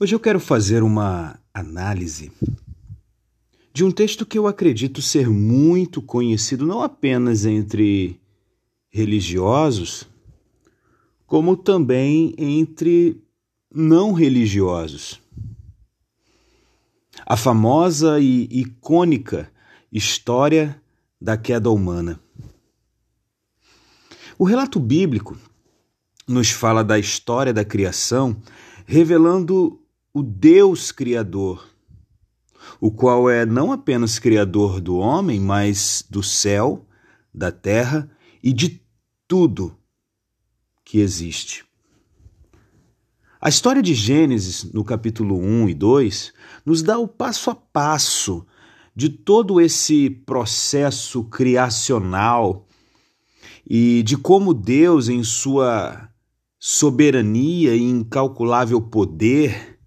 Hoje eu quero fazer uma análise de um texto que eu acredito ser muito conhecido não apenas entre religiosos, como também entre não religiosos. A famosa e icônica história da queda humana. O relato bíblico nos fala da história da criação, revelando o Deus Criador, o qual é não apenas Criador do homem, mas do céu, da terra e de tudo que existe. A história de Gênesis, no capítulo 1 e 2, nos dá o passo a passo de todo esse processo criacional e de como Deus, em sua soberania e incalculável poder,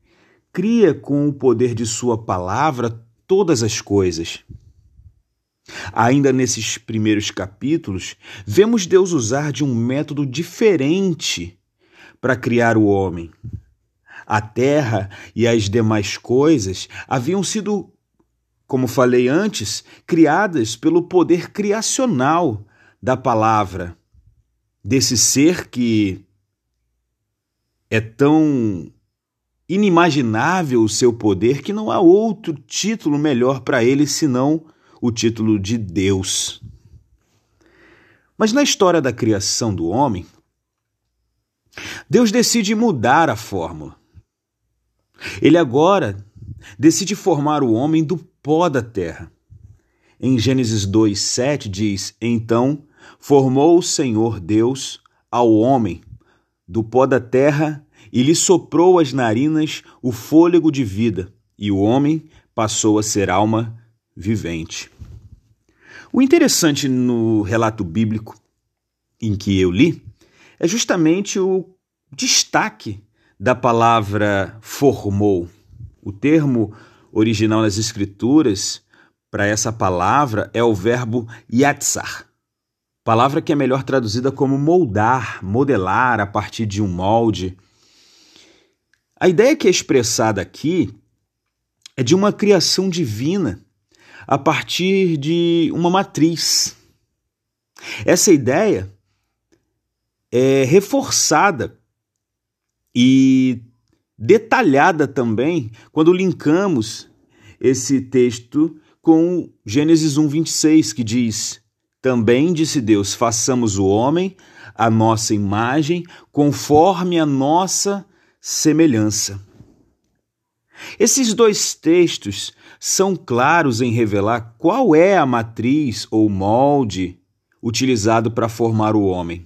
cria com o poder de Sua palavra todas as coisas. Ainda nesses primeiros capítulos, vemos Deus usar de um método diferente para criar o homem. A terra e as demais coisas haviam sido, como falei antes, criadas pelo poder criacional da palavra, desse ser que é tão inimaginável o seu poder que não há outro título melhor para ele senão o título de Deus. Mas na história da criação do homem, Deus decide mudar a fórmula. Ele agora decide formar o homem do pó da terra. Em Gênesis 2:7 diz: Então formou o Senhor Deus ao homem do pó da terra e lhe soprou as narinas o fôlego de vida, e o homem passou a ser alma vivente. O interessante no relato bíblico em que eu li é justamente o destaque da palavra formou. O termo original nas Escrituras para essa palavra é o verbo yatsar, palavra que é melhor traduzida como moldar, modelar a partir de um molde a ideia que é expressada aqui é de uma criação divina a partir de uma matriz. Essa ideia é reforçada e detalhada também quando linkamos esse texto com Gênesis 1:26, que diz: Também disse Deus: façamos o homem a nossa imagem, conforme a nossa semelhança. Esses dois textos são claros em revelar qual é a matriz ou molde utilizado para formar o homem: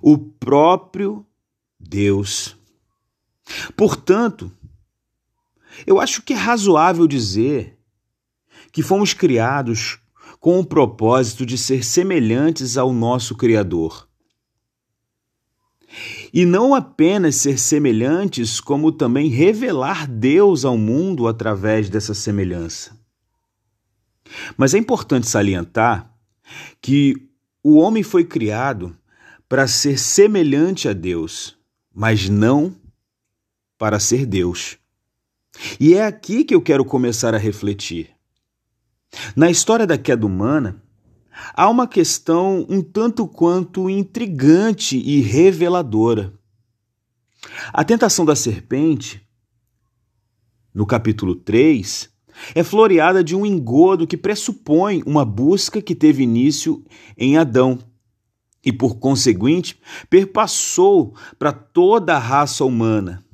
o próprio Deus. Portanto, eu acho que é razoável dizer que fomos criados com o propósito de ser semelhantes ao nosso Criador e não apenas ser semelhantes, como também revelar Deus ao mundo através dessa semelhança. Mas é importante salientar que o homem foi criado para ser semelhante a Deus, mas não para ser Deus. E é aqui que eu quero começar a refletir. Na história da queda humana, há uma questão um tanto quanto intrigante e reveladora. A tentação da serpente, no capítulo 3, é floreada de um engodo que pressupõe uma busca que teve início em Adão e, por conseguinte, perpassou para toda a raça humana.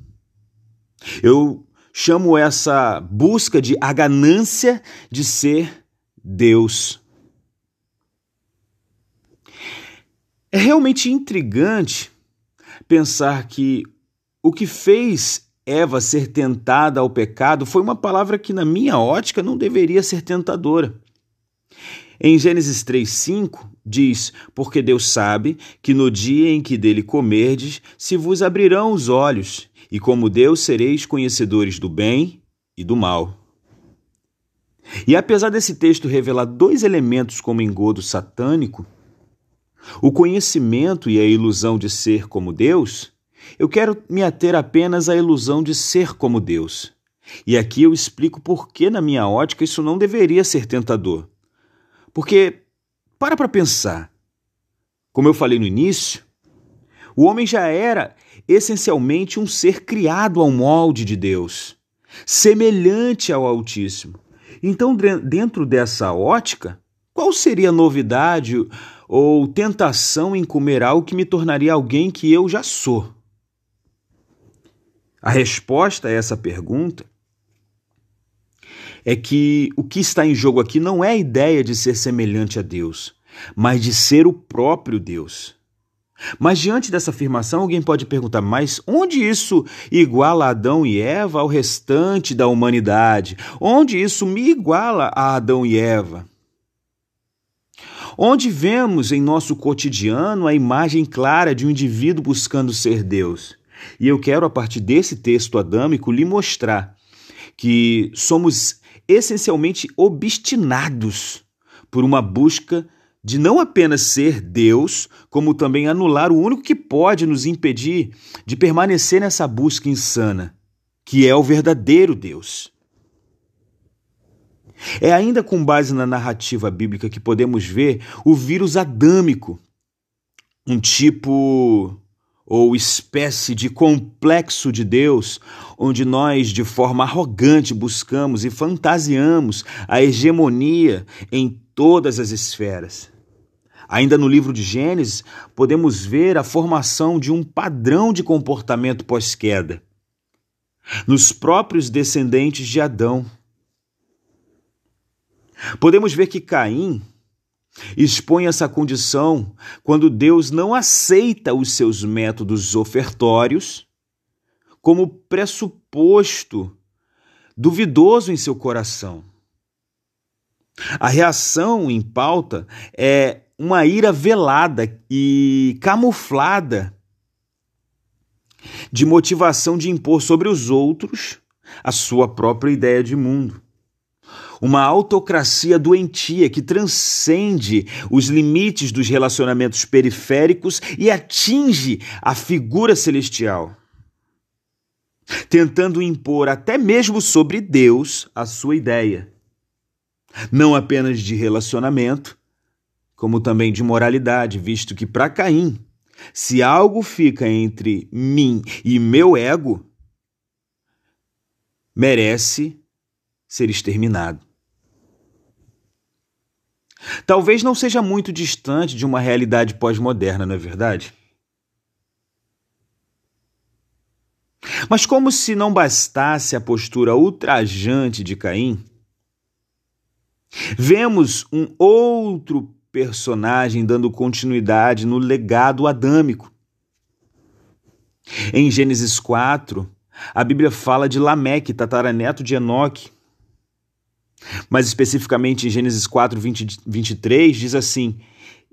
Eu chamo essa busca de a ganância de ser Deus. É realmente intrigante pensar que o que fez Eva ser tentada ao pecado foi uma palavra que, na minha ótica, não deveria ser tentadora. Em Gênesis 3,5 diz: Porque Deus sabe que no dia em que dele comerdes, se vos abrirão os olhos, e como Deus sereis conhecedores do bem e do mal. E apesar desse texto revelar dois elementos como engodo satânico, o conhecimento e a ilusão de ser como Deus eu quero me ater apenas à ilusão de ser como Deus. E aqui eu explico por que, na minha ótica, isso não deveria ser tentador. Porque, para para pensar, como eu falei no início, o homem já era essencialmente um ser criado ao molde de Deus, semelhante ao Altíssimo. Então, dentro dessa ótica, qual seria a novidade ou tentação em comer algo que me tornaria alguém que eu já sou? A resposta a essa pergunta é que o que está em jogo aqui não é a ideia de ser semelhante a Deus, mas de ser o próprio Deus. Mas diante dessa afirmação, alguém pode perguntar: mas onde isso iguala Adão e Eva ao restante da humanidade? Onde isso me iguala a Adão e Eva? Onde vemos em nosso cotidiano a imagem clara de um indivíduo buscando ser Deus? E eu quero, a partir desse texto adâmico, lhe mostrar que somos essencialmente obstinados por uma busca de não apenas ser Deus, como também anular o único que pode nos impedir de permanecer nessa busca insana, que é o verdadeiro Deus. É ainda com base na narrativa bíblica que podemos ver o vírus adâmico, um tipo ou espécie de complexo de Deus, onde nós, de forma arrogante, buscamos e fantasiamos a hegemonia em todas as esferas. Ainda no livro de Gênesis, podemos ver a formação de um padrão de comportamento pós-queda. Nos próprios descendentes de Adão. Podemos ver que Caim expõe essa condição quando Deus não aceita os seus métodos ofertórios como pressuposto duvidoso em seu coração. A reação em pauta é uma ira velada e camuflada de motivação de impor sobre os outros a sua própria ideia de mundo. Uma autocracia doentia que transcende os limites dos relacionamentos periféricos e atinge a figura celestial, tentando impor até mesmo sobre Deus a sua ideia, não apenas de relacionamento, como também de moralidade, visto que para Caim, se algo fica entre mim e meu ego, merece ser exterminado. Talvez não seja muito distante de uma realidade pós-moderna, não é verdade? Mas, como se não bastasse a postura ultrajante de Caim, vemos um outro personagem dando continuidade no legado adâmico. Em Gênesis 4, a Bíblia fala de Lameque, tataraneto de Enoque. Mais especificamente em Gênesis 4, 20, 23, diz assim: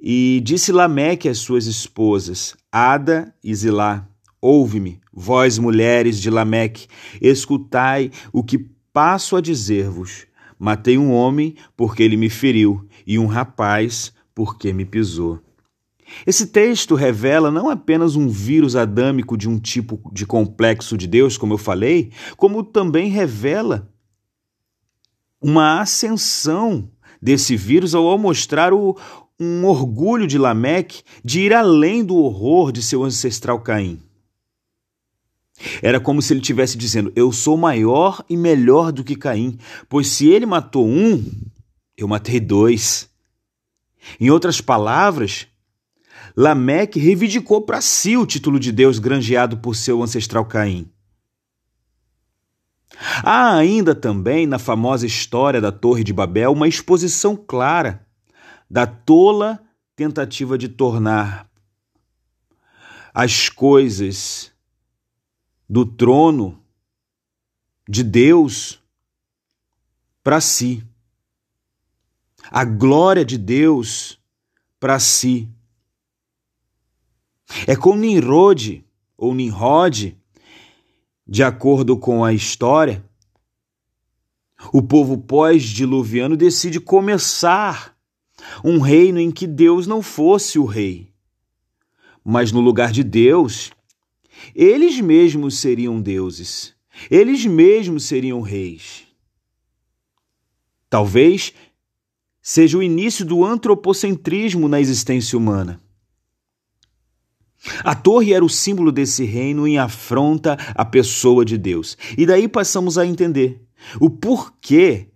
E disse Lameque às suas esposas, Ada e Zilá: Ouve-me, vós mulheres de Lameque, escutai o que passo a dizer-vos. Matei um homem porque ele me feriu, e um rapaz porque me pisou. Esse texto revela não apenas um vírus adâmico de um tipo de complexo de Deus, como eu falei, como também revela uma ascensão desse vírus ao mostrar o, um orgulho de Lameque de ir além do horror de seu ancestral Caim. Era como se ele estivesse dizendo: Eu sou maior e melhor do que Caim, pois se ele matou um, eu matei dois. Em outras palavras, Lameque reivindicou para si o título de Deus granjeado por seu ancestral Caim. Há ainda também na famosa história da Torre de Babel uma exposição clara da tola tentativa de tornar as coisas do trono de Deus para si. A glória de Deus para si. É com Nimrod, ou Nimrod, de acordo com a história, o povo pós-diluviano decide começar um reino em que Deus não fosse o rei, mas no lugar de Deus eles mesmos seriam deuses, eles mesmos seriam reis. Talvez seja o início do antropocentrismo na existência humana. A torre era o símbolo desse reino em afronta à pessoa de Deus. E daí passamos a entender o porquê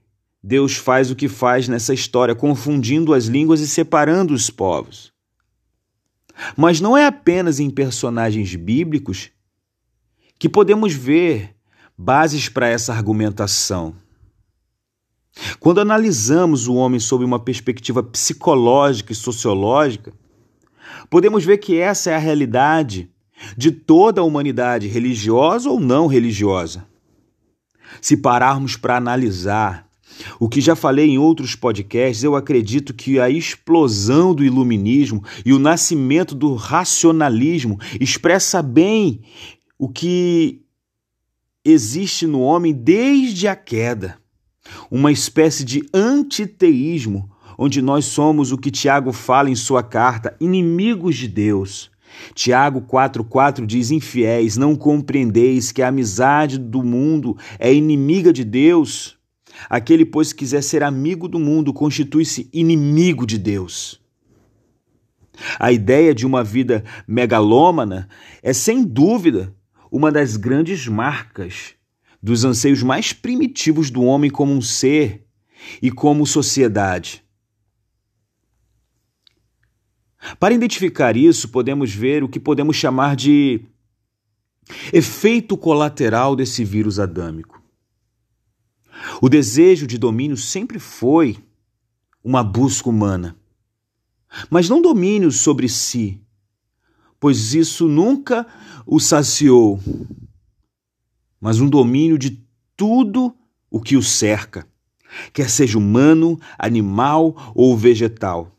Deus faz o que faz nessa história, confundindo as línguas e separando os povos. Mas não é apenas em personagens bíblicos que podemos ver bases para essa argumentação. Quando analisamos o homem sob uma perspectiva psicológica e sociológica, podemos ver que essa é a realidade de toda a humanidade, religiosa ou não religiosa. Se pararmos para analisar o que já falei em outros podcasts, eu acredito que a explosão do iluminismo e o nascimento do racionalismo expressa bem o que existe no homem desde a queda. Uma espécie de antiteísmo, onde nós somos o que Tiago fala em sua carta, inimigos de Deus. Tiago 4,4 diz: Infiéis, não compreendeis que a amizade do mundo é inimiga de Deus? Aquele, pois, quiser ser amigo do mundo, constitui-se inimigo de Deus. A ideia de uma vida megalômana é, sem dúvida, uma das grandes marcas dos anseios mais primitivos do homem como um ser e como sociedade. Para identificar isso, podemos ver o que podemos chamar de efeito colateral desse vírus adâmico. O desejo de domínio sempre foi uma busca humana, mas não domínio sobre si, pois isso nunca o saciou, mas um domínio de tudo o que o cerca, quer seja humano, animal ou vegetal.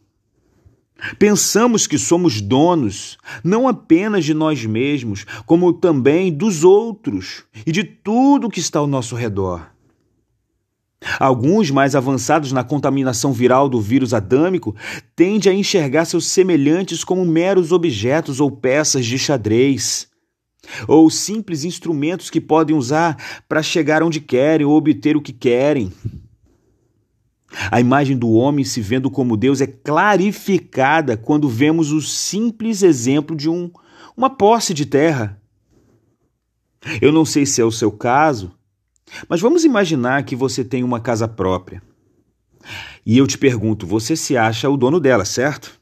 Pensamos que somos donos não apenas de nós mesmos, como também dos outros e de tudo que está ao nosso redor. Alguns, mais avançados na contaminação viral do vírus adâmico, tendem a enxergar seus semelhantes como meros objetos ou peças de xadrez, ou simples instrumentos que podem usar para chegar onde querem ou obter o que querem. A imagem do homem se vendo como Deus é clarificada quando vemos o simples exemplo de um, uma posse de terra. Eu não sei se é o seu caso, mas vamos imaginar que você tem uma casa própria. E eu te pergunto, você se acha o dono dela, certo?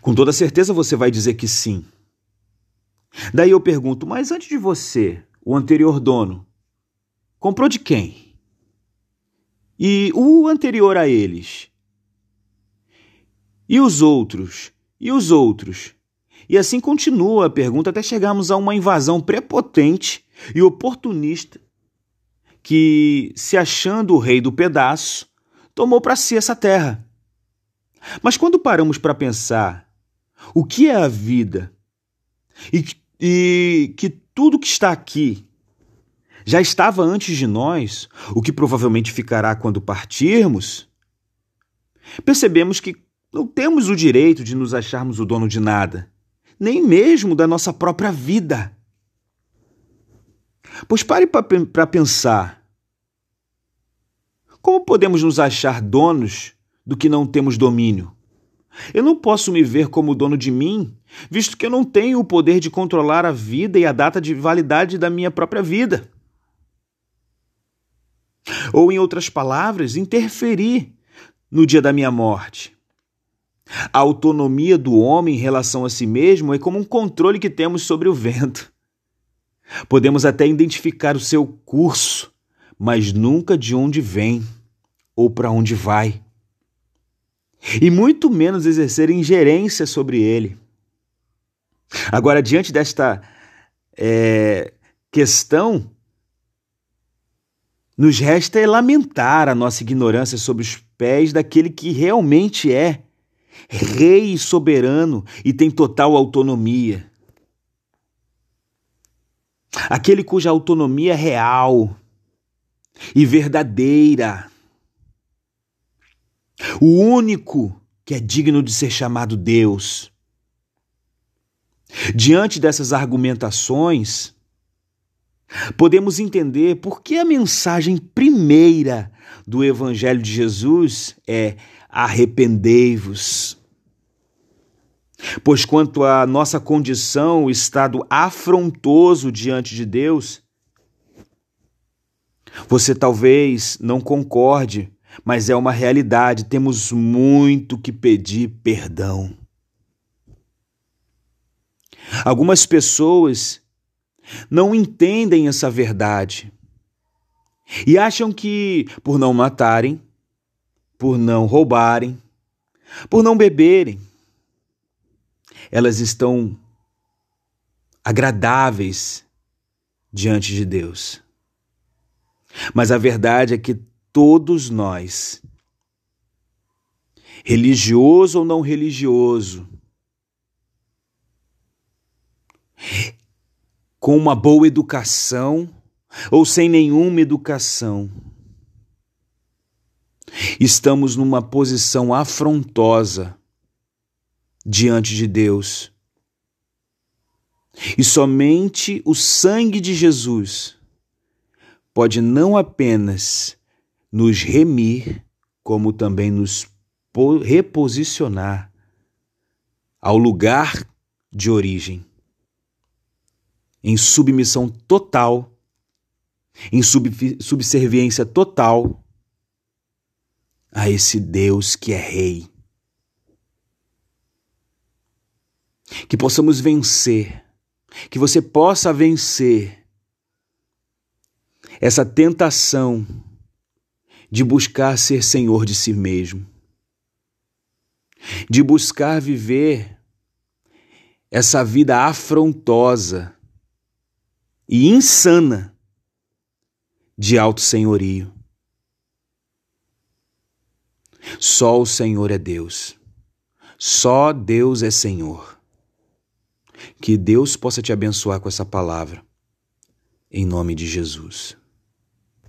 Com toda certeza você vai dizer que sim. Daí eu pergunto, mas antes de você, o anterior dono, comprou de quem? E o anterior a eles? E os outros? E os outros? E assim continua a pergunta até chegarmos a uma invasão prepotente e oportunista que, se achando o rei do pedaço, tomou para si essa terra. Mas quando paramos para pensar o que é a vida e, e que tudo que está aqui já estava antes de nós, o que provavelmente ficará quando partirmos, percebemos que não temos o direito de nos acharmos o dono de nada nem mesmo da nossa própria vida. Pois pare para pensar. Como podemos nos achar donos do que não temos domínio? Eu não posso me ver como dono de mim, visto que eu não tenho o poder de controlar a vida e a data de validade da minha própria vida. Ou, em outras palavras, interferir no dia da minha morte. A autonomia do homem em relação a si mesmo é como um controle que temos sobre o vento. Podemos até identificar o seu curso, mas nunca de onde vem ou para onde vai. E muito menos exercer ingerência sobre ele. Agora, diante desta é, questão, nos resta é lamentar a nossa ignorância sobre os pés daquele que realmente é rei soberano e tem total autonomia. Aquele cuja autonomia é real e verdadeira. O único que é digno de ser chamado Deus. Diante dessas argumentações, podemos entender por que a mensagem primeira do Evangelho de Jesus é arrependei-vos. Pois quanto à nossa condição, o estado afrontoso diante de Deus, você talvez não concorde, mas é uma realidade, temos muito que pedir perdão. Algumas pessoas não entendem essa verdade e acham que, por não matarem, por não roubarem, por não beberem, elas estão agradáveis diante de Deus. Mas a verdade é que todos nós, religioso ou não religioso, com uma boa educação ou sem nenhuma educação, estamos numa posição afrontosa diante de Deus. E somente o sangue de Jesus pode não apenas nos remir, como também nos reposicionar ao lugar de origem, em submissão total, em sub subserviência total a esse Deus que é Rei. Que possamos vencer, que você possa vencer essa tentação de buscar ser senhor de si mesmo, de buscar viver essa vida afrontosa e insana de alto senhorio. Só o Senhor é Deus. Só Deus é Senhor. Que Deus possa te abençoar com essa palavra. Em nome de Jesus.